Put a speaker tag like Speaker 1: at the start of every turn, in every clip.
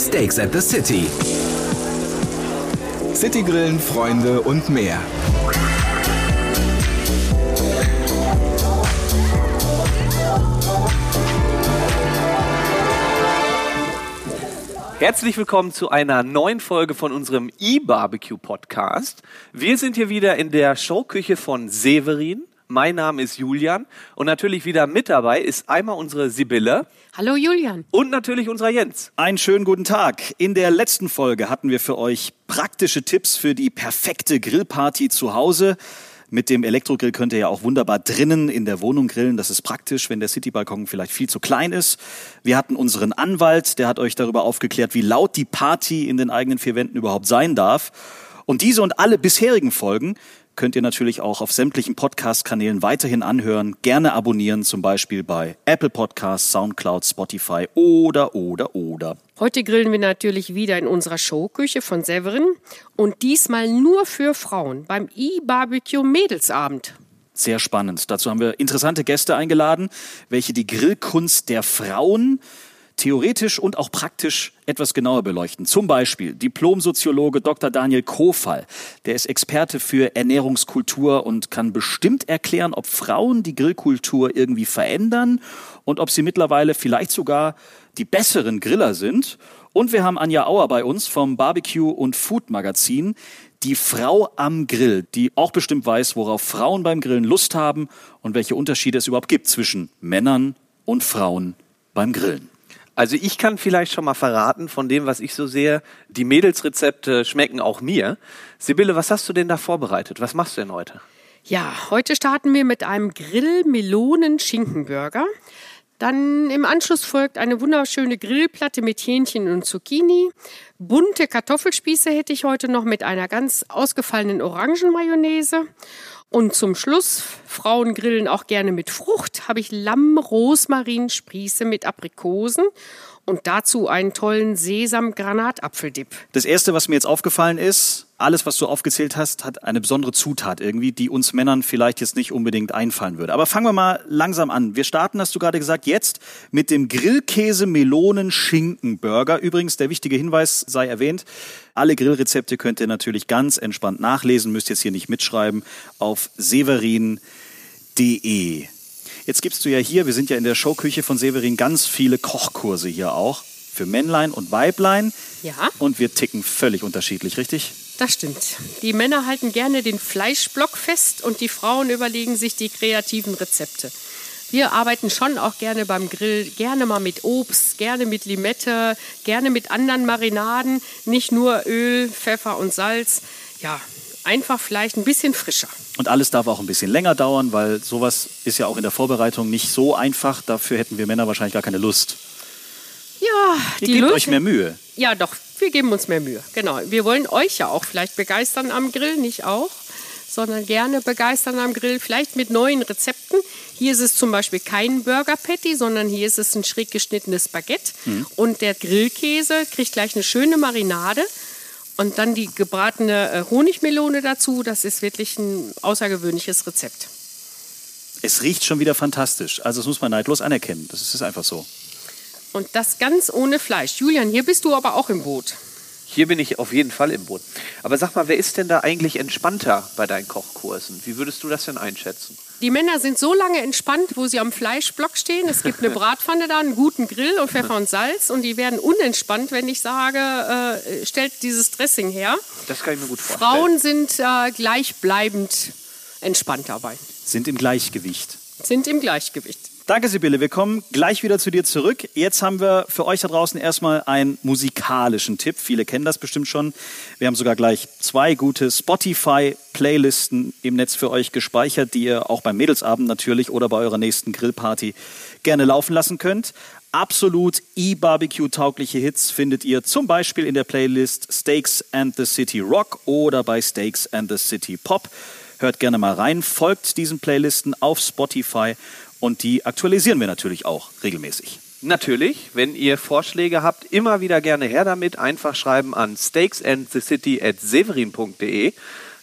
Speaker 1: Steaks at the City. Citygrillen, Freunde und mehr.
Speaker 2: Herzlich willkommen zu einer neuen Folge von unserem E-Barbecue Podcast. Wir sind hier wieder in der Showküche von Severin. Mein Name ist Julian und natürlich wieder mit dabei ist einmal unsere Sibylle.
Speaker 3: Hallo Julian.
Speaker 2: Und natürlich unser Jens.
Speaker 4: Einen schönen guten Tag. In der letzten Folge hatten wir für euch praktische Tipps für die perfekte Grillparty zu Hause. Mit dem Elektrogrill könnt ihr ja auch wunderbar drinnen in der Wohnung grillen. Das ist praktisch, wenn der Citybalkon vielleicht viel zu klein ist. Wir hatten unseren Anwalt, der hat euch darüber aufgeklärt, wie laut die Party in den eigenen vier Wänden überhaupt sein darf. Und diese und alle bisherigen Folgen könnt ihr natürlich auch auf sämtlichen Podcast-Kanälen weiterhin anhören. Gerne abonnieren, zum Beispiel bei Apple Podcasts, Soundcloud, Spotify oder, oder, oder.
Speaker 3: Heute grillen wir natürlich wieder in unserer Showküche von Severin und diesmal nur für Frauen beim E-Barbecue Mädelsabend.
Speaker 4: Sehr spannend. Dazu haben wir interessante Gäste eingeladen, welche die Grillkunst der Frauen theoretisch und auch praktisch etwas genauer beleuchten. Zum Beispiel Diplomsoziologe Dr. Daniel Kofall. Der ist Experte für Ernährungskultur und kann bestimmt erklären, ob Frauen die Grillkultur irgendwie verändern und ob sie mittlerweile vielleicht sogar die besseren Griller sind. Und wir haben Anja Auer bei uns vom Barbecue und Food Magazin. Die Frau am Grill, die auch bestimmt weiß, worauf Frauen beim Grillen Lust haben und welche Unterschiede es überhaupt gibt zwischen Männern und Frauen beim Grillen.
Speaker 2: Also ich kann vielleicht schon mal verraten von dem, was ich so sehe, die Mädelsrezepte schmecken auch mir. Sibylle, was hast du denn da vorbereitet? Was machst du denn heute?
Speaker 3: Ja, heute starten wir mit einem Grill-Melonen-Schinkenburger. Dann im Anschluss folgt eine wunderschöne Grillplatte mit Hähnchen und Zucchini. Bunte Kartoffelspieße hätte ich heute noch mit einer ganz ausgefallenen Orangenmayonnaise. Und zum Schluss, Frauen grillen auch gerne mit Frucht, habe ich Lamm-Rosmarin-Spieße mit Aprikosen und dazu einen tollen Sesam-Granatapfeldip.
Speaker 4: Das erste, was mir jetzt aufgefallen ist, alles, was du aufgezählt hast, hat eine besondere Zutat irgendwie, die uns Männern vielleicht jetzt nicht unbedingt einfallen würde. Aber fangen wir mal langsam an. Wir starten, hast du gerade gesagt, jetzt mit dem Grillkäse-Melonen-Schinken-Burger. Übrigens, der wichtige Hinweis sei erwähnt. Alle Grillrezepte könnt ihr natürlich ganz entspannt nachlesen, müsst jetzt hier nicht mitschreiben, auf severin.de. Jetzt gibst du ja hier, wir sind ja in der Showküche von Severin, ganz viele Kochkurse hier auch für Männlein und Weiblein.
Speaker 3: Ja.
Speaker 4: Und wir ticken völlig unterschiedlich, richtig?
Speaker 3: Das stimmt. Die Männer halten gerne den Fleischblock fest und die Frauen überlegen sich die kreativen Rezepte. Wir arbeiten schon auch gerne beim Grill, gerne mal mit Obst, gerne mit Limette, gerne mit anderen Marinaden, nicht nur Öl, Pfeffer und Salz. Ja, einfach vielleicht ein bisschen frischer.
Speaker 4: Und alles darf auch ein bisschen länger dauern, weil sowas ist ja auch in der Vorbereitung nicht so einfach. Dafür hätten wir Männer wahrscheinlich gar keine Lust.
Speaker 3: Ja,
Speaker 4: Ihr
Speaker 3: die
Speaker 4: gebt
Speaker 3: Leute,
Speaker 4: euch mehr Mühe.
Speaker 3: Ja, doch, wir geben uns mehr Mühe. Genau. Wir wollen euch ja auch vielleicht begeistern am Grill, nicht auch, sondern gerne begeistern am Grill, vielleicht mit neuen Rezepten. Hier ist es zum Beispiel kein Burger Patty, sondern hier ist es ein schräg geschnittenes Baguette. Und der Grillkäse kriegt gleich eine schöne Marinade. Und dann die gebratene äh, Honigmelone dazu. Das ist wirklich ein außergewöhnliches Rezept.
Speaker 4: Es riecht schon wieder fantastisch. Also das muss man neidlos anerkennen. Das ist einfach so.
Speaker 3: Und das ganz ohne Fleisch. Julian, hier bist du aber auch im Boot.
Speaker 2: Hier bin ich auf jeden Fall im Boot. Aber sag mal, wer ist denn da eigentlich entspannter bei deinen Kochkursen? Wie würdest du das denn einschätzen?
Speaker 3: Die Männer sind so lange entspannt, wo sie am Fleischblock stehen. Es gibt eine Bratpfanne da, einen guten Grill und Pfeffer und Salz. Und die werden unentspannt, wenn ich sage, äh, stellt dieses Dressing her.
Speaker 2: Das kann ich mir gut vorstellen.
Speaker 3: Frauen sind äh, gleichbleibend entspannt dabei,
Speaker 4: Sind im Gleichgewicht.
Speaker 3: sind im Gleichgewicht.
Speaker 4: Danke, Sibylle. Wir kommen gleich wieder zu dir zurück. Jetzt haben wir für euch da draußen erstmal einen musikalischen Tipp. Viele kennen das bestimmt schon. Wir haben sogar gleich zwei gute Spotify-Playlisten im Netz für euch gespeichert, die ihr auch beim Mädelsabend natürlich oder bei eurer nächsten Grillparty gerne laufen lassen könnt. Absolut E-Barbecue-taugliche Hits findet ihr zum Beispiel in der Playlist Steaks and the City Rock oder bei Steaks and the City Pop. Hört gerne mal rein, folgt diesen Playlisten auf Spotify und die aktualisieren wir natürlich auch regelmäßig.
Speaker 2: Natürlich, wenn ihr Vorschläge habt, immer wieder gerne her damit. Einfach schreiben an steaksandthecity.severin.de.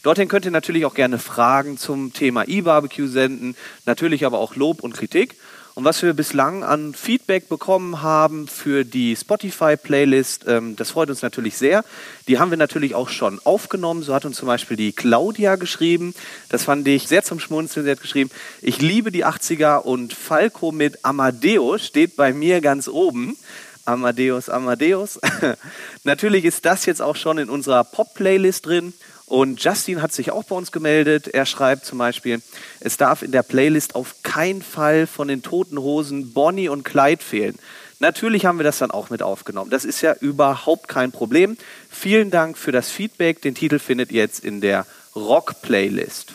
Speaker 2: Dorthin könnt ihr natürlich auch gerne Fragen zum Thema E-Barbecue senden, natürlich aber auch Lob und Kritik. Und was wir bislang an Feedback bekommen haben für die Spotify-Playlist, ähm, das freut uns natürlich sehr. Die haben wir natürlich auch schon aufgenommen. So hat uns zum Beispiel die Claudia geschrieben. Das fand ich sehr zum Schmunzeln. Sie hat geschrieben, ich liebe die 80er und Falco mit Amadeus steht bei mir ganz oben. Amadeus, Amadeus. Natürlich ist das jetzt auch schon in unserer Pop-Playlist drin. Und Justin hat sich auch bei uns gemeldet. Er schreibt zum Beispiel, es darf in der Playlist auf keinen Fall von den toten Hosen Bonnie und Clyde fehlen. Natürlich haben wir das dann auch mit aufgenommen. Das ist ja überhaupt kein Problem. Vielen Dank für das Feedback. Den Titel findet ihr jetzt in der Rock-Playlist.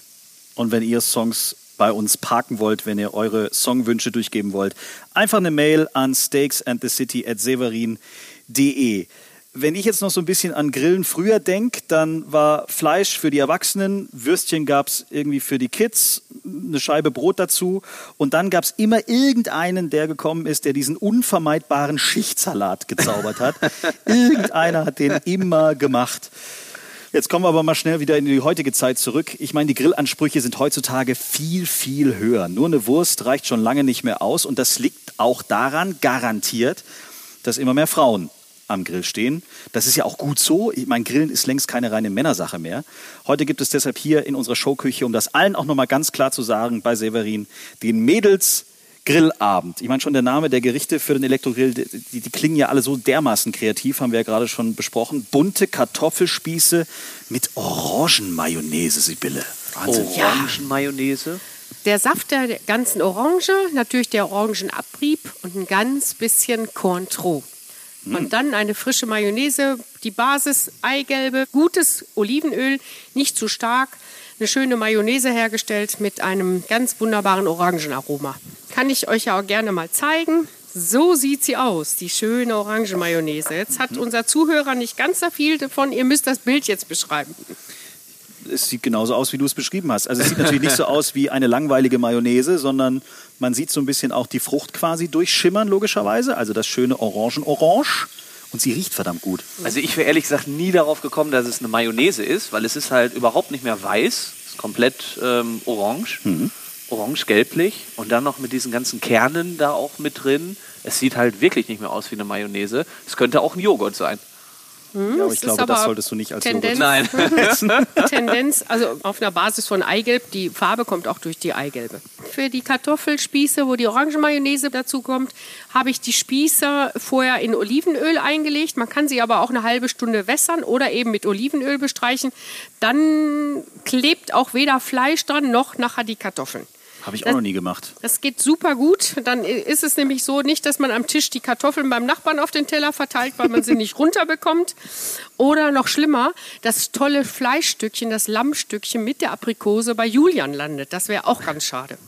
Speaker 4: Und wenn ihr Songs bei uns parken wollt, wenn ihr eure Songwünsche durchgeben wollt, einfach eine Mail an steaksandthecity at severin.de. Wenn ich jetzt noch so ein bisschen an Grillen früher denke, dann war Fleisch für die Erwachsenen, Würstchen gab es irgendwie für die Kids, eine Scheibe Brot dazu und dann gab es immer irgendeinen, der gekommen ist, der diesen unvermeidbaren Schichtsalat gezaubert hat. Irgendeiner hat den immer gemacht. Jetzt kommen wir aber mal schnell wieder in die heutige Zeit zurück. Ich meine, die Grillansprüche sind heutzutage viel, viel höher. Nur eine Wurst reicht schon lange nicht mehr aus und das liegt auch daran, garantiert, dass immer mehr Frauen am Grill stehen. Das ist ja auch gut so. Ich meine, Grillen ist längst keine reine Männersache mehr. Heute gibt es deshalb hier in unserer Showküche, um das allen auch nochmal ganz klar zu sagen, bei Severin, den Mädels Grillabend. Ich meine schon der Name der Gerichte für den Elektrogrill, die, die, klingen ja alle so dermaßen kreativ, haben wir ja gerade schon besprochen. Bunte Kartoffelspieße mit Orangenmayonnaise, Sibylle.
Speaker 2: Wahnsinn. Orangenmayonnaise?
Speaker 3: Der Saft der ganzen Orange, natürlich der Orangenabrieb und ein ganz bisschen Cointreau. Mm. Und dann eine frische Mayonnaise, die Basis Eigelbe, gutes Olivenöl, nicht zu stark, eine schöne Mayonnaise hergestellt mit einem ganz wunderbaren Orangenaroma. Kann ich euch ja auch gerne mal zeigen. So sieht sie aus, die schöne Orangenmayonnaise. Jetzt hat unser Zuhörer nicht ganz so viel davon. Ihr müsst das Bild jetzt beschreiben.
Speaker 4: Es sieht genauso aus, wie du es beschrieben hast. Also es sieht natürlich nicht so aus wie eine langweilige Mayonnaise, sondern man sieht so ein bisschen auch die Frucht quasi durchschimmern, logischerweise. Also das schöne Orangen-Orange. Und sie riecht verdammt gut.
Speaker 2: Also ich wäre ehrlich gesagt nie darauf gekommen, dass es eine Mayonnaise ist, weil es ist halt überhaupt nicht mehr weiß, ist komplett ähm, orange, mhm. orange-gelblich und dann noch mit diesen ganzen Kernen da auch mit drin. Es sieht halt wirklich nicht mehr aus wie eine Mayonnaise. Es könnte auch ein Joghurt sein.
Speaker 4: Hm, ja, aber ich glaube, das solltest du nicht als
Speaker 3: Tendenz,
Speaker 4: Joghurt
Speaker 3: Nein. Tendenz, also auf einer Basis von Eigelb, die Farbe kommt auch durch die Eigelbe. Für die Kartoffelspieße, wo die Orangenmayonnaise dazu kommt, habe ich die Spieße vorher in Olivenöl eingelegt. Man kann sie aber auch eine halbe Stunde wässern oder eben mit Olivenöl bestreichen. Dann klebt auch weder Fleisch dran noch nachher die Kartoffeln.
Speaker 4: Habe ich auch das, noch nie gemacht.
Speaker 3: Das geht super gut. Dann ist es nämlich so, nicht, dass man am Tisch die Kartoffeln beim Nachbarn auf den Teller verteilt, weil man sie nicht runterbekommt. Oder noch schlimmer, das tolle Fleischstückchen, das Lammstückchen mit der Aprikose bei Julian landet. Das wäre auch ganz schade.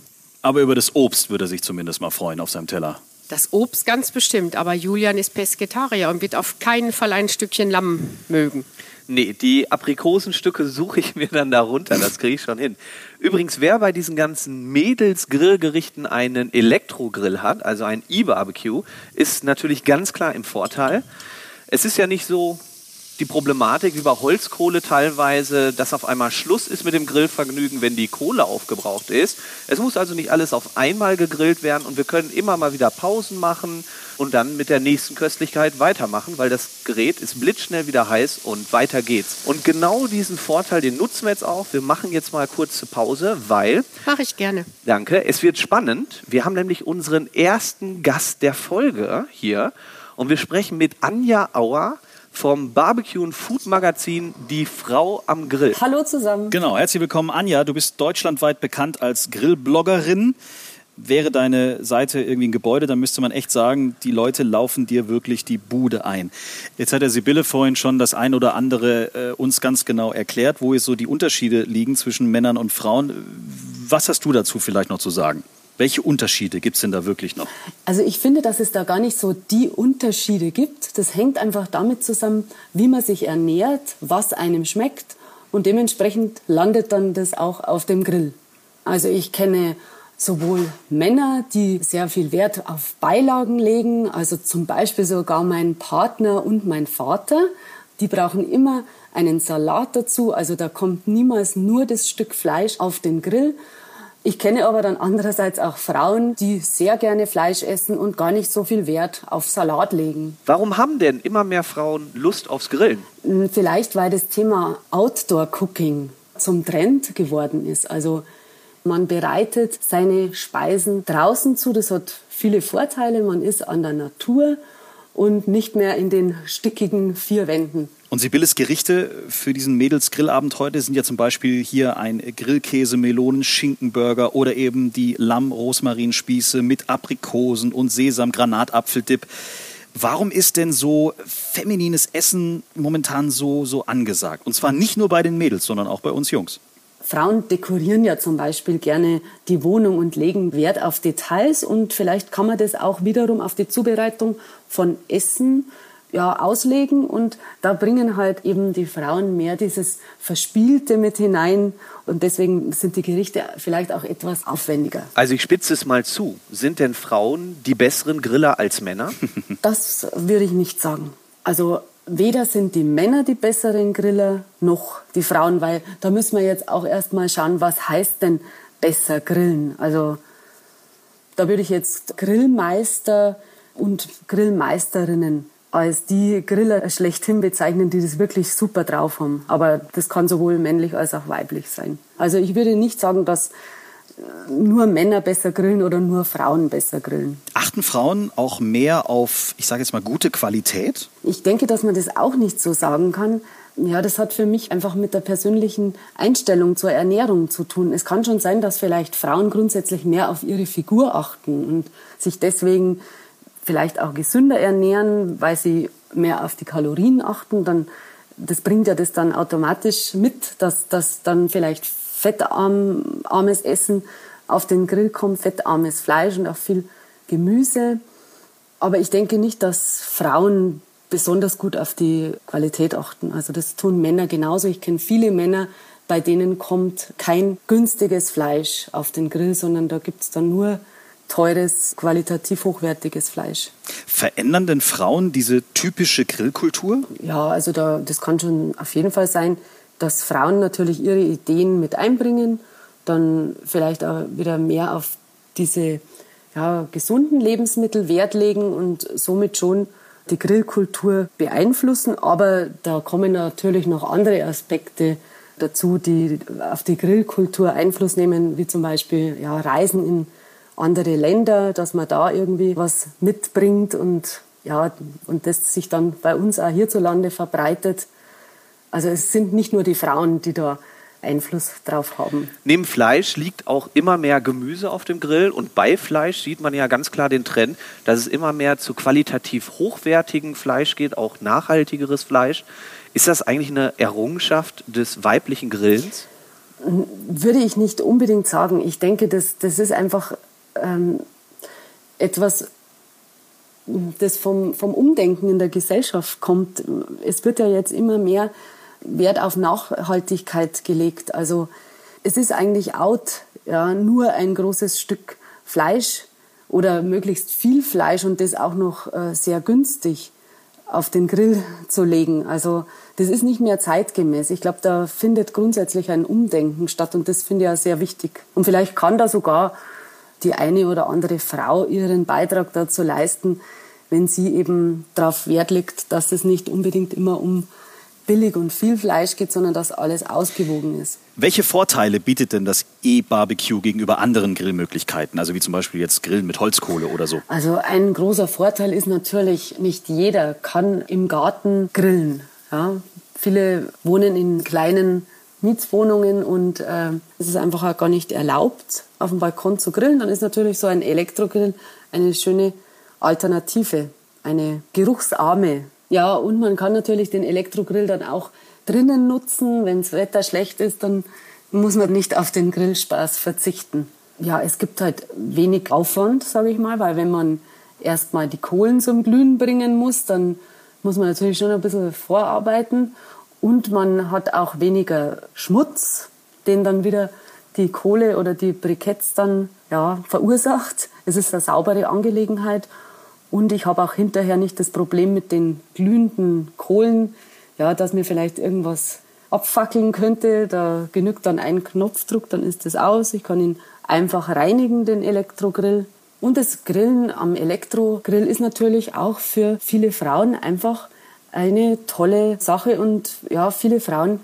Speaker 4: Aber über das Obst würde er sich zumindest mal freuen auf seinem Teller.
Speaker 3: Das Obst ganz bestimmt, aber Julian ist Pesketarier und wird auf keinen Fall ein Stückchen Lamm mögen.
Speaker 2: Nee, die Aprikosenstücke suche ich mir dann da runter, das kriege ich schon hin. Übrigens, wer bei diesen ganzen Mädels-Grillgerichten einen Elektrogrill hat, also ein E-Barbecue, ist natürlich ganz klar im Vorteil. Es ist ja nicht so, die Problematik wie bei Holzkohle teilweise, dass auf einmal Schluss ist mit dem Grillvergnügen, wenn die Kohle aufgebraucht ist. Es muss also nicht alles auf einmal gegrillt werden und wir können immer mal wieder Pausen machen und dann mit der nächsten Köstlichkeit weitermachen, weil das Gerät ist blitzschnell wieder heiß und weiter geht's. Und genau diesen Vorteil, den nutzen wir jetzt auch. Wir machen jetzt mal kurze Pause, weil...
Speaker 3: Mache ich gerne.
Speaker 2: Danke. Es wird spannend. Wir haben nämlich unseren ersten Gast der Folge hier und wir sprechen mit Anja Auer vom Barbecue und Food Magazin Die Frau am Grill.
Speaker 5: Hallo zusammen.
Speaker 4: Genau, herzlich willkommen Anja. Du bist deutschlandweit bekannt als Grillbloggerin. Wäre deine Seite irgendwie ein Gebäude, dann müsste man echt sagen, die Leute laufen dir wirklich die Bude ein. Jetzt hat der Sibylle vorhin schon das ein oder andere äh, uns ganz genau erklärt, wo so die Unterschiede liegen zwischen Männern und Frauen. Was hast du dazu vielleicht noch zu sagen? Welche Unterschiede gibt es denn da wirklich noch?
Speaker 5: Also ich finde, dass es da gar nicht so die Unterschiede gibt. Das hängt einfach damit zusammen, wie man sich ernährt, was einem schmeckt und dementsprechend landet dann das auch auf dem Grill. Also ich kenne sowohl Männer, die sehr viel Wert auf Beilagen legen, also zum Beispiel sogar mein Partner und mein Vater, die brauchen immer einen Salat dazu, also da kommt niemals nur das Stück Fleisch auf den Grill, Ich kenne aber dann andererseits auch Frauen, die sehr gerne Fleisch essen und gar nicht so viel Wert auf Salat legen.
Speaker 2: Warum haben denn immer mehr Frauen Lust aufs Grillen?
Speaker 5: Hm, vielleicht, weil das Thema Outdoor Cooking zum Trend geworden ist. Also man bereitet seine Speisen draußen zu. Das hat viele Vorteile. Man ist an der Natur und nicht mehr in den stickigen vier Wänden.
Speaker 4: Und Sibylles Gerichte für diesen Mädelsgrillabend heute sind ja zum Beispiel hier ein Grillkäse, Melonen, Schinkenburger oder eben die Lamm-Rosmarinspieße mit Aprikosen und Sesam, Granatapfeldip. Warum ist denn so feminines Essen momentan so, so angesagt? Und zwar nicht nur bei den Mädels, sondern auch bei uns Jungs.
Speaker 5: Frauen dekorieren ja zum Beispiel gerne die Wohnung und legen Wert auf Details und vielleicht kann man das auch wiederum auf die Zubereitung von Essen ja, auslegen und da bringen halt eben die Frauen mehr dieses Verspielte mit hinein und deswegen sind die Gerichte vielleicht auch etwas aufwendiger.
Speaker 2: Also ich spitze es mal zu. Sind denn Frauen die besseren Griller als Männer?
Speaker 5: Das würde ich nicht sagen. Also weder sind die Männer die besseren Griller noch die Frauen, weil da müssen wir jetzt auch erstmal schauen, was heißt denn besser grillen. Also da würde ich jetzt Grillmeister und Grillmeisterinnen als die Griller schlechthin bezeichnen, die das wirklich super drauf haben. Aber das kann sowohl männlich als auch weiblich sein. Also ich würde nicht sagen, dass nur Männer besser grillen oder nur Frauen besser grillen.
Speaker 4: Achten Frauen auch mehr auf, ich sage jetzt mal, gute Qualität?
Speaker 5: Ich denke, dass man das auch nicht so sagen kann. Ja, das hat für mich einfach mit der persönlichen Einstellung zur Ernährung zu tun. Es kann schon sein, dass vielleicht Frauen grundsätzlich mehr auf ihre Figur achten und sich deswegen vielleicht auch gesünder ernähren, weil sie mehr auf die Kalorien achten. Dann, das bringt ja das dann automatisch mit, dass das dann vielleicht fettarmes Essen auf den Grill kommt, fettarmes Fleisch und auch viel Gemüse. Aber ich denke nicht, dass Frauen besonders gut auf die Qualität achten. Also das tun Männer genauso. Ich kenne viele Männer, bei denen kommt kein günstiges Fleisch auf den Grill, sondern da gibt es dann nur teures, qualitativ hochwertiges Fleisch.
Speaker 4: Verändern denn Frauen diese typische Grillkultur?
Speaker 5: Ja, also da, das kann schon auf jeden Fall sein dass Frauen natürlich ihre Ideen mit einbringen, dann vielleicht auch wieder mehr auf diese ja, gesunden Lebensmittel Wert legen und somit schon die Grillkultur beeinflussen. Aber da kommen natürlich noch andere Aspekte dazu, die auf die Grillkultur Einfluss nehmen, wie zum Beispiel ja, Reisen in andere Länder, dass man da irgendwie was mitbringt und ja, und das sich dann bei uns auch hierzulande verbreitet. Also es sind nicht nur die Frauen, die da Einfluss drauf haben.
Speaker 2: Neben Fleisch liegt auch immer mehr Gemüse auf dem Grill und bei Fleisch sieht man ja ganz klar den Trend, dass es immer mehr zu qualitativ hochwertigem Fleisch geht, auch nachhaltigeres Fleisch. Ist das eigentlich eine Errungenschaft des weiblichen Grillens?
Speaker 5: Würde ich nicht unbedingt sagen. Ich denke, das, das ist einfach ähm, etwas, das vom, vom Umdenken in der Gesellschaft kommt. Es wird ja jetzt immer mehr Wert auf Nachhaltigkeit gelegt. Also es ist eigentlich out, ja, nur ein großes Stück Fleisch oder möglichst viel Fleisch und das auch noch äh, sehr günstig auf den Grill zu legen. Also das ist nicht mehr zeitgemäß. Ich glaube, da findet grundsätzlich ein Umdenken statt und das finde ich ja sehr wichtig. Und vielleicht kann da sogar die eine oder andere Frau ihren Beitrag dazu leisten, wenn sie eben darauf Wert legt, dass es nicht unbedingt immer um billig und viel Fleisch geht, sondern dass alles ausgewogen ist.
Speaker 4: Welche Vorteile bietet denn das E-Barbecue gegenüber anderen Grillmöglichkeiten, also wie zum Beispiel jetzt Grillen mit Holzkohle oder so?
Speaker 5: Also ein großer Vorteil ist natürlich, nicht jeder kann im Garten grillen. Ja? Viele wohnen in kleinen Mietswohnungen und äh, es ist einfach auch gar nicht erlaubt, auf dem Balkon zu grillen. Dann ist natürlich so ein Elektrogrill eine schöne Alternative, eine geruchsarme ja, und man kann natürlich den Elektrogrill dann auch drinnen nutzen. Wenn das Wetter schlecht ist, dann muss man nicht auf den Grillspaß verzichten. Ja, es gibt halt wenig Aufwand, sage ich mal, weil wenn man erstmal die Kohlen zum Glühen bringen muss, dann muss man natürlich schon ein bisschen vorarbeiten. Und man hat auch weniger Schmutz, den dann wieder die Kohle oder die Briketts dann ja, verursacht. Es ist eine saubere Angelegenheit und ich habe auch hinterher nicht das Problem mit den glühenden Kohlen, ja, dass mir vielleicht irgendwas abfackeln könnte. Da genügt dann ein Knopfdruck, dann ist das aus. Ich kann ihn einfach reinigen, den Elektrogrill. Und das Grillen am Elektrogrill ist natürlich auch für viele Frauen einfach eine tolle Sache und ja, viele Frauen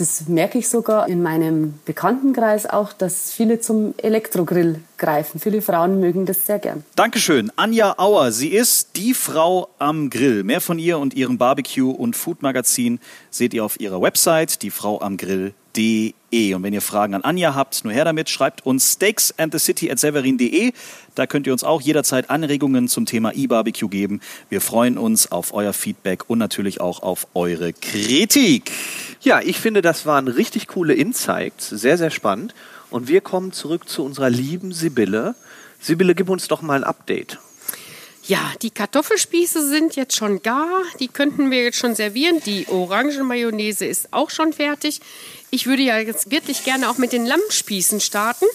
Speaker 5: das merke ich sogar in meinem Bekanntenkreis auch, dass viele zum Elektrogrill greifen. Viele Frauen mögen das sehr gern.
Speaker 4: Dankeschön. Anja Auer, sie ist die Frau am Grill. Mehr von ihr und ihrem Barbecue- und Food-Magazin seht ihr auf ihrer Website, diefrauamgrill.de. Und wenn ihr Fragen an Anja habt, nur her damit, schreibt uns steaksandthecity at severin.de. Da könnt ihr uns auch jederzeit Anregungen zum Thema E-Barbecue geben. Wir freuen uns auf euer Feedback und natürlich auch auf eure Kritik.
Speaker 2: Ja, ich finde, das waren richtig coole Insights, sehr, sehr spannend. Und wir kommen zurück zu unserer lieben Sibylle. Sibylle, gib uns doch mal ein Update.
Speaker 3: Ja, die Kartoffelspieße sind jetzt schon gar. Die könnten wir jetzt schon servieren. Die Orangenmayonnaise ist auch schon fertig. Ich würde ja jetzt wirklich gerne auch mit den Lammspießen starten.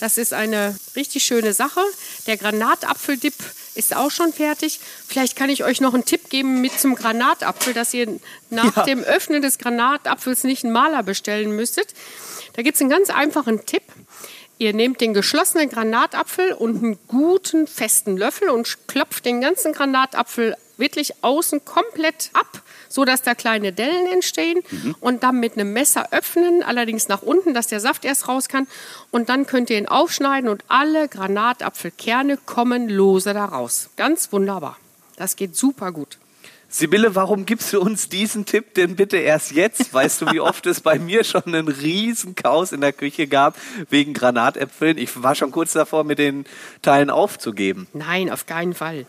Speaker 3: Das ist eine richtig schöne Sache. Der Granatapfeldip ist auch schon fertig. Vielleicht kann ich euch noch einen Tipp geben mit zum Granatapfel, dass ihr nach ja. dem Öffnen des Granatapfels nicht einen Maler bestellen müsstet. Da gibt es einen ganz einfachen Tipp. Ihr nehmt den geschlossenen Granatapfel und einen guten festen Löffel und klopft den ganzen Granatapfel wirklich außen komplett ab so dass da kleine Dellen entstehen mhm. und dann mit einem Messer öffnen, allerdings nach unten, dass der Saft erst raus kann. Und dann könnt ihr ihn aufschneiden und alle Granatapfelkerne kommen lose da raus. Ganz wunderbar. Das geht super gut.
Speaker 2: Sibylle, warum gibst du uns diesen Tipp denn bitte erst jetzt? Weißt du, wie oft es bei mir schon einen riesen Chaos in der Küche gab wegen Granatäpfeln? Ich war schon kurz davor, mit den Teilen aufzugeben.
Speaker 3: Nein, auf keinen Fall.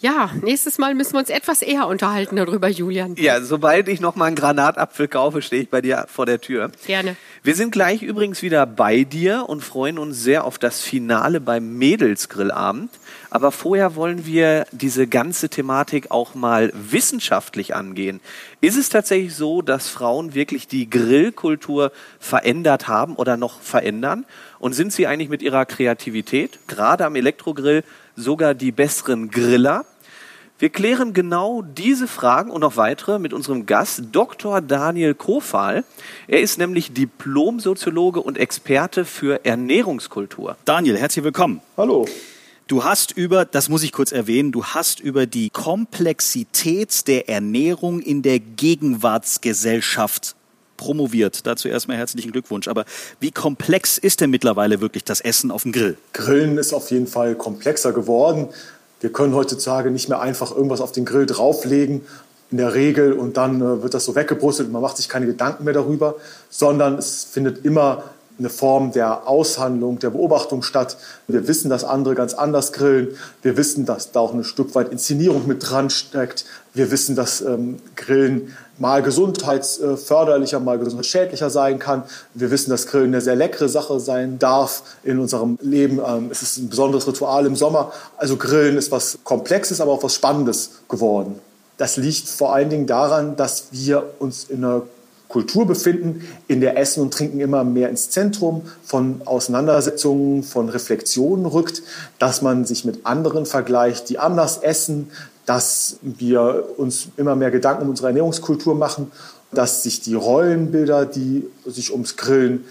Speaker 3: Ja, nächstes Mal müssen wir uns etwas eher unterhalten darüber, Julian.
Speaker 2: Ja, sobald ich noch mal einen Granatapfel kaufe, stehe ich bei dir vor der Tür.
Speaker 3: Gerne.
Speaker 2: Wir sind gleich übrigens wieder bei dir und freuen uns sehr auf das Finale beim Mädelsgrillabend. Aber vorher wollen wir diese ganze Thematik auch mal wissenschaftlich angehen. Ist es tatsächlich so, dass Frauen wirklich die Grillkultur verändert haben oder noch verändern? Und sind sie eigentlich mit ihrer Kreativität, gerade am Elektrogrill, sogar die besseren Griller? Wir klären genau diese Fragen und noch weitere mit unserem Gast Dr. Daniel Kofal. Er ist nämlich Diplom-Soziologe und Experte für Ernährungskultur.
Speaker 4: Daniel, herzlich willkommen.
Speaker 6: Hallo.
Speaker 4: Du hast über, das muss ich kurz erwähnen, du hast über die Komplexität der Ernährung in der Gegenwartsgesellschaft promoviert. Dazu erstmal herzlichen Glückwunsch. Aber wie komplex ist denn mittlerweile wirklich das Essen auf dem Grill?
Speaker 6: Grillen ist auf jeden Fall komplexer geworden. Wir können heutzutage nicht mehr einfach irgendwas auf den Grill drauflegen, in der Regel, und dann äh, wird das so weggebrüsselt und man macht sich keine Gedanken mehr darüber, sondern es findet immer eine Form der Aushandlung, der Beobachtung statt. Wir wissen, dass andere ganz anders grillen. Wir wissen, dass da auch ein Stück weit Inszenierung mit dran steckt. Wir wissen, dass ähm, Grillen mal gesundheitsförderlicher, mal gesundheitsschädlicher sein kann. Wir wissen, dass Grillen eine sehr leckere Sache sein darf in unserem Leben. Ähm, es ist ein besonderes Ritual im Sommer. Also Grillen ist was Komplexes, aber auch was Spannendes geworden. Das liegt vor allen Dingen daran, dass wir uns in einer Kultur befinden, in der Essen und Trinken immer mehr ins Zentrum von Auseinandersetzungen, von Reflexionen rückt, dass man sich mit anderen vergleicht, die anders essen, dass wir uns immer mehr Gedanken um unsere Ernährungskultur machen, dass sich die Rollenbilder, die sich ums Grillen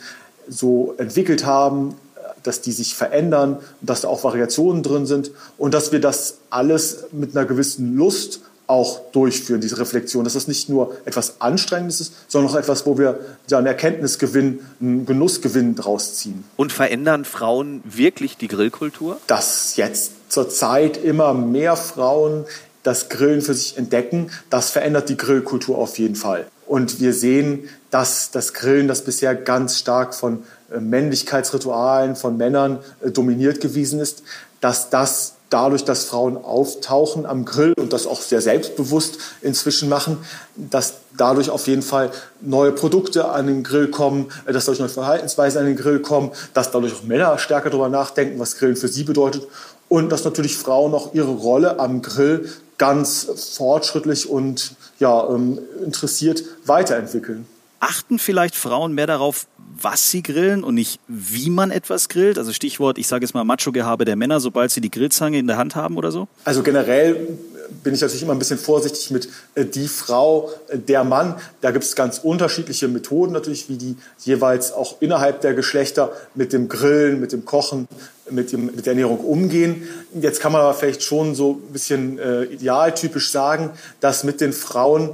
Speaker 6: so entwickelt haben, dass die sich verändern, dass da auch Variationen drin sind und dass wir das alles mit einer gewissen Lust auch durchführen, diese Reflexion. Dass das nicht nur etwas Anstrengendes ist, sondern auch etwas, wo wir ja einen Erkenntnisgewinn, einen Genussgewinn draus ziehen.
Speaker 2: Und verändern Frauen wirklich die Grillkultur?
Speaker 6: Dass jetzt zurzeit immer mehr Frauen das Grillen für sich entdecken, das verändert die Grillkultur auf jeden Fall. Und wir sehen, dass das Grillen, das bisher ganz stark von äh, Männlichkeitsritualen, von Männern äh, dominiert gewesen ist, dass das dadurch, dass Frauen auftauchen am Grill und das auch sehr selbstbewusst inzwischen machen, dass dadurch auf jeden Fall neue Produkte an den Grill kommen, dass dadurch neue Verhaltensweisen an den Grill kommen, dass dadurch auch Männer stärker darüber nachdenken, was Grillen für sie bedeutet und dass natürlich Frauen auch ihre Rolle am Grill ganz fortschrittlich und ja, ähm, interessiert weiterentwickeln.
Speaker 4: Achten vielleicht Frauen mehr darauf, was sie grillen und nicht wie man etwas grillt? Also Stichwort, ich sage jetzt mal Macho-Gehabe der Männer, sobald sie die Grillzange in der Hand haben oder so?
Speaker 6: Also generell bin ich natürlich immer ein bisschen vorsichtig mit äh, die Frau, äh, der Mann. Da gibt es ganz unterschiedliche Methoden natürlich, wie die jeweils auch innerhalb der Geschlechter mit dem Grillen, mit dem Kochen, mit, dem, mit der Ernährung umgehen. Jetzt kann man aber vielleicht schon so ein bisschen äh, idealtypisch sagen, dass mit den Frauen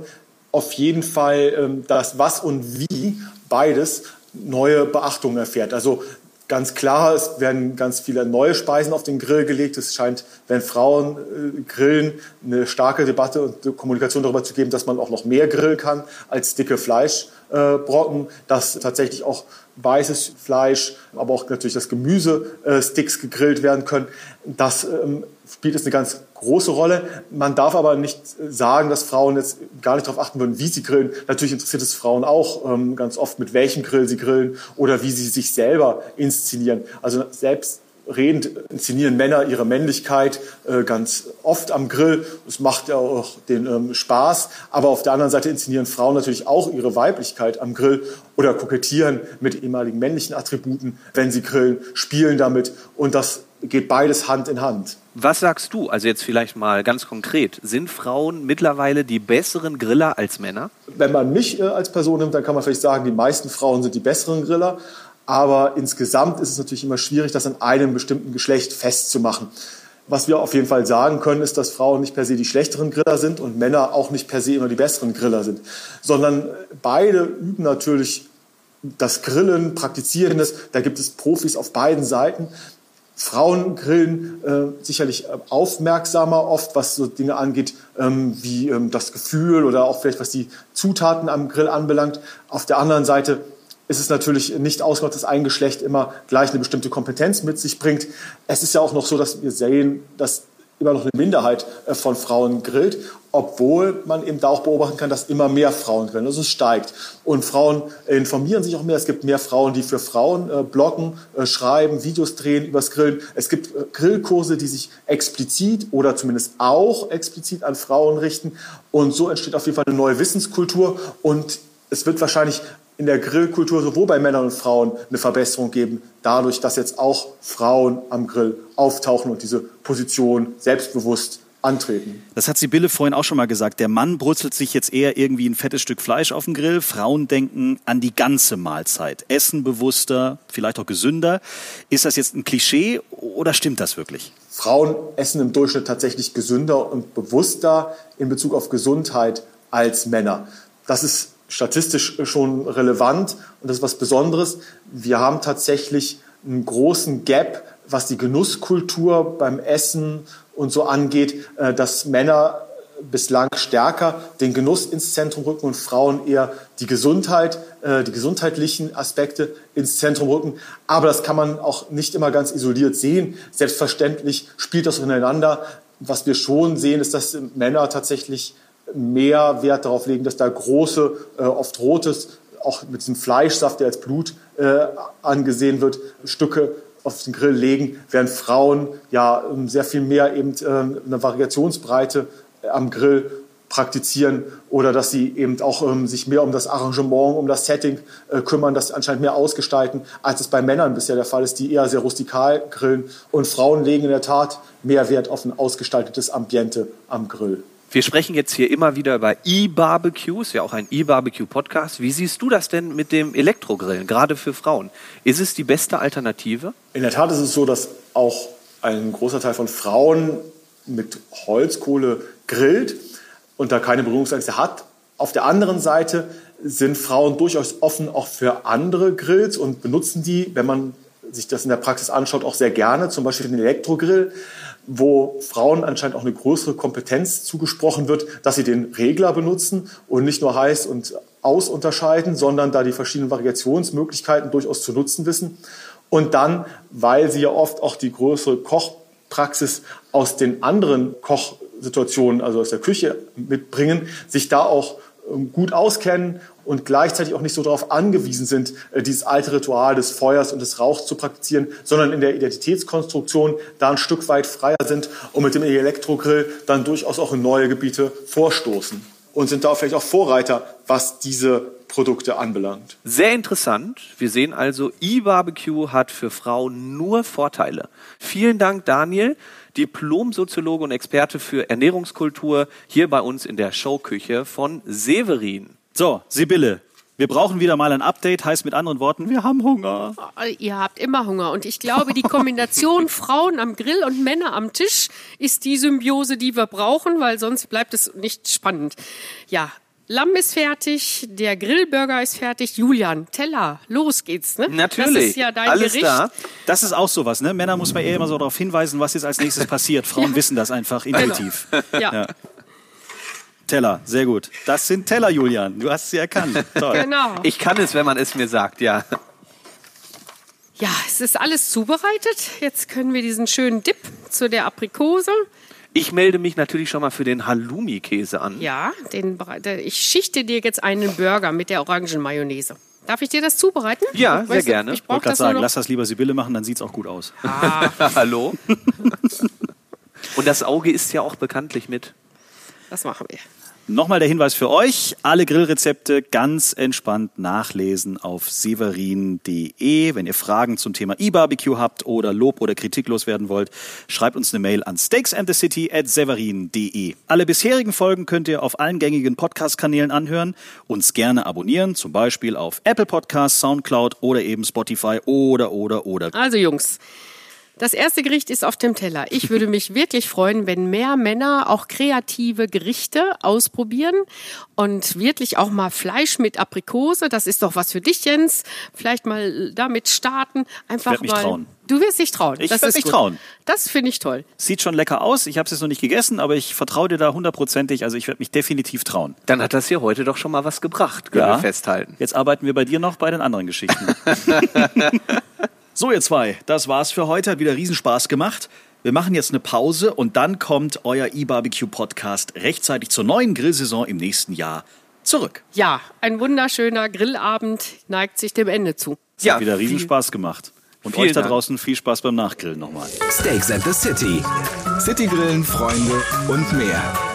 Speaker 6: auf jeden Fall ähm, das Was und Wie beides neue Beachtung erfährt. Also ganz klar, es werden ganz viele neue Speisen auf den Grill gelegt. Es scheint, wenn Frauen äh, grillen, eine starke Debatte und Kommunikation darüber zu geben, dass man auch noch mehr grillen kann als dicke Fleischbrocken, äh, dass tatsächlich auch weißes Fleisch, aber auch natürlich das Gemüse äh, Sticks gegrillt werden können. Das ähm, spielt es eine ganz große Rolle. Man darf aber nicht sagen, dass Frauen jetzt gar nicht darauf achten würden, wie sie grillen. Natürlich interessiert es Frauen auch ähm, ganz oft, mit welchem Grill sie grillen oder wie sie sich selber inszenieren. Also selbst redend inszenieren Männer ihre Männlichkeit äh, ganz oft am Grill. Es macht ja auch den ähm, Spaß. Aber auf der anderen Seite inszenieren Frauen natürlich auch ihre Weiblichkeit am Grill oder kokettieren mit ehemaligen männlichen Attributen, wenn sie grillen, spielen damit. Und das geht beides Hand in Hand.
Speaker 2: Was sagst du, also jetzt vielleicht mal ganz konkret, sind Frauen mittlerweile die besseren Griller als Männer?
Speaker 6: Wenn man mich äh, als Person nimmt, dann kann man vielleicht sagen, die meisten Frauen sind die besseren Griller. Aber insgesamt ist es natürlich immer schwierig, das an einem bestimmten Geschlecht festzumachen. Was wir auf jeden Fall sagen können, ist, dass Frauen nicht per se die schlechteren Griller sind und Männer auch nicht per se immer die besseren Griller sind, sondern beide üben natürlich das Grillen, praktizieren es. Da gibt es Profis auf beiden Seiten. Frauen grillen äh, sicherlich äh, aufmerksamer oft, was so Dinge angeht, ähm, wie ähm, das Gefühl oder auch vielleicht was die Zutaten am Grill anbelangt. Auf der anderen Seite ist es natürlich nicht ausgemacht, dass ein Geschlecht immer gleich eine bestimmte Kompetenz mit sich bringt. Es ist ja auch noch so, dass wir sehen, dass immer noch eine Minderheit äh, von Frauen grillt, obwohl man eben da auch beobachten kann, dass immer mehr Frauen grillen. Also es steigt. Und Frauen informieren sich auch mehr. Es gibt mehr Frauen, die für Frauen äh, bloggen, äh, schreiben, Videos drehen übers Grillen. Es gibt äh, Grillkurse, die sich explizit oder zumindest auch explizit an Frauen richten. Und so entsteht auf jeden Fall eine neue Wissenskultur. Und es wird wahrscheinlich in der Grillkultur sowohl bei Männern und Frauen eine Verbesserung geben, dadurch, dass jetzt auch Frauen am Grill auftauchen und diese Position selbstbewusst antreten.
Speaker 4: Das hat Sibylle vorhin auch schon mal gesagt. Der Mann brutzelt sich jetzt eher irgendwie ein fettes Stück Fleisch auf den Grill. Frauen denken an die ganze Mahlzeit. Essen bewusster, vielleicht auch gesünder. Ist das jetzt ein Klischee oder stimmt das wirklich?
Speaker 6: Frauen essen im Durchschnitt tatsächlich gesünder und bewusster in Bezug auf Gesundheit als Männer. Das ist statistisch schon relevant und das ist was Besonderes. Wir haben tatsächlich einen großen Gap, was die Genusskultur beim Essen und so angeht, äh, dass Männer bislang stärker den Genuss ins Zentrum rücken und Frauen eher die Gesundheit, äh, die gesundheitlichen Aspekte ins Zentrum rücken. Aber das kann man auch nicht immer ganz isoliert sehen. Selbstverständlich spielt das ineinander. Was wir schon sehen, ist, dass Männer tatsächlich mehr Wert darauf legen, dass da große, äh, oft rotes, auch mit diesem Fleischsaft, der als Blut äh, angesehen wird, Stücke auf den Grill legen, während Frauen ja ähm, sehr viel mehr eben äh, eine Variationsbreite am Grill praktizieren oder dass sie eben auch ähm, sich mehr um das Arrangement, um das Setting äh, kümmern, das anscheinend mehr ausgestalten, als es bei Männern bisher der Fall ist, die eher sehr rustikal grillen. Und Frauen legen in der Tat mehr Wert auf ein ausgestaltetes Ambiente am Grill.
Speaker 2: Wir sprechen jetzt hier immer wieder über E-Barbecues, ja auch ein E-Barbecue-Podcast. Wie siehst du das denn mit dem Elektrogrillen, gerade für Frauen? Ist es die beste Alternative?
Speaker 6: In der Tat ist es so, dass auch ein großer Teil von Frauen mit Holzkohle grillt und da keine Berührungsängste hat. Auf der anderen Seite sind Frauen durchaus offen auch für andere Grills und benutzen die, wenn man sich das in der Praxis anschaut, auch sehr gerne, zum Beispiel den Elektrogrill wo Frauen anscheinend auch eine größere Kompetenz zugesprochen wird, dass sie den Regler benutzen und nicht nur heiß und aus unterscheiden, sondern da die verschiedenen Variationsmöglichkeiten durchaus zu nutzen wissen. Und dann, weil sie ja oft auch die größere Kochpraxis aus den anderen Kochsituationen, also aus der Küche mitbringen, sich da auch ähm, gut auskennen und gleichzeitig auch nicht so darauf angewiesen sind, äh, dieses alte Ritual des Feuers und des Rauchs zu praktizieren, sondern in der Identitätskonstruktion da ein Stück weit freier sind und mit dem Elektrogrill dann durchaus auch in neue Gebiete vorstoßen und sind da vielleicht auch Vorreiter, was diese Produkte anbelangt.
Speaker 2: Sehr interessant. Wir sehen also, E-Barbecue hat für Frauen nur Vorteile. Vielen Dank, Daniel. Diplom-Soziologe und Experte für Ernährungskultur hier bei uns in der Showküche von Severin.
Speaker 4: So, Sibylle, wir brauchen wieder mal ein Update, heißt mit anderen Worten, wir haben Hunger.
Speaker 3: Ihr habt immer Hunger. Und ich glaube, die Kombination Frauen am Grill und Männer am Tisch ist die Symbiose, die wir brauchen, weil sonst bleibt es nicht spannend. Ja. Lamm ist fertig, der Grillburger ist fertig. Julian, Teller, los geht's, ne?
Speaker 2: Natürlich.
Speaker 3: Das ist ja dein
Speaker 2: Alles
Speaker 3: Gericht.
Speaker 2: da.
Speaker 4: Das ist auch sowas, ne? Männer muss man eher immer so darauf hinweisen, was jetzt als nächstes passiert. Frauen wissen das einfach intuitiv.
Speaker 3: Ja,
Speaker 4: Ja. Teller, sehr gut. Das sind Teller, Julian. Du hast sie erkannt. Toll.
Speaker 3: genau.
Speaker 2: Ich kann es, wenn man es mir sagt, ja.
Speaker 3: Ja, es ist alles zubereitet. Jetzt können wir diesen schönen Dip zu der Aprikose.
Speaker 2: Ich melde mich natürlich schon mal für den Halloumi-Käse an.
Speaker 3: Ja, den, ich schichte dir jetzt einen Burger mit der Orangenmayonnaise. Darf ich dir das zubereiten?
Speaker 2: Ja, sehr
Speaker 3: Weißt du,
Speaker 2: gerne.
Speaker 3: Ich
Speaker 4: wollte gerade
Speaker 3: das nur
Speaker 4: sagen,
Speaker 3: noch.
Speaker 4: lass das lieber Sibylle machen, dann sieht's auch gut aus.
Speaker 2: Hallo? Und das Auge ist ja auch bekanntlich mit.
Speaker 3: Das machen wir.
Speaker 4: Nochmal der Hinweis für euch. Alle Grillrezepte ganz entspannt nachlesen auf severin.de. Wenn ihr Fragen zum Thema E-Barbecue habt oder Lob oder Kritik loswerden wollt, schreibt uns eine Mail an steaksandthecity at severin.de. Alle bisherigen Folgen könnt ihr auf allen gängigen Podcast-Kanälen anhören. Uns gerne abonnieren, zum Beispiel auf Apple Podcasts, Soundcloud oder eben Spotify oder, oder, oder.
Speaker 3: Also Jungs, das erste Gericht ist auf dem Teller. Ich würde mich wirklich freuen, wenn mehr Männer auch kreative Gerichte ausprobieren und wirklich auch mal Fleisch mit Aprikose. Das ist doch was für dich, Jens. Vielleicht mal damit starten. Einfach
Speaker 4: mich
Speaker 3: mal.
Speaker 4: trauen.
Speaker 3: Du wirst dich trauen.
Speaker 4: Ich
Speaker 3: das
Speaker 4: werd
Speaker 3: ist
Speaker 4: mich
Speaker 3: gut.
Speaker 4: trauen.
Speaker 3: Das finde ich toll.
Speaker 4: Sieht schon lecker aus. Ich habe es jetzt noch nicht gegessen, aber ich vertraue dir da hundertprozentig. Also ich werde mich definitiv trauen.
Speaker 2: Dann hat das hier heute doch schon mal was gebracht, können wir festhalten.
Speaker 4: Jetzt arbeiten wir bei dir noch bei den anderen Geschichten. so, ihr zwei, das war's für heute. Hat wieder Riesenspaß gemacht. Wir machen jetzt eine Pause und dann kommt euer eBarbecue-Podcast rechtzeitig zur neuen Grillsaison im nächsten Jahr zurück.
Speaker 3: Ja, ein wunderschöner Grillabend neigt sich dem Ende zu.
Speaker 4: Es
Speaker 2: Ja,
Speaker 4: hat wieder Riesenspaß gemacht. Und euch da
Speaker 2: Dank.
Speaker 4: draußen viel Spaß beim Nachgrillen nochmal.
Speaker 1: Steaks at the City. Citygrillen, Freunde und mehr.